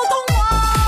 不懂我。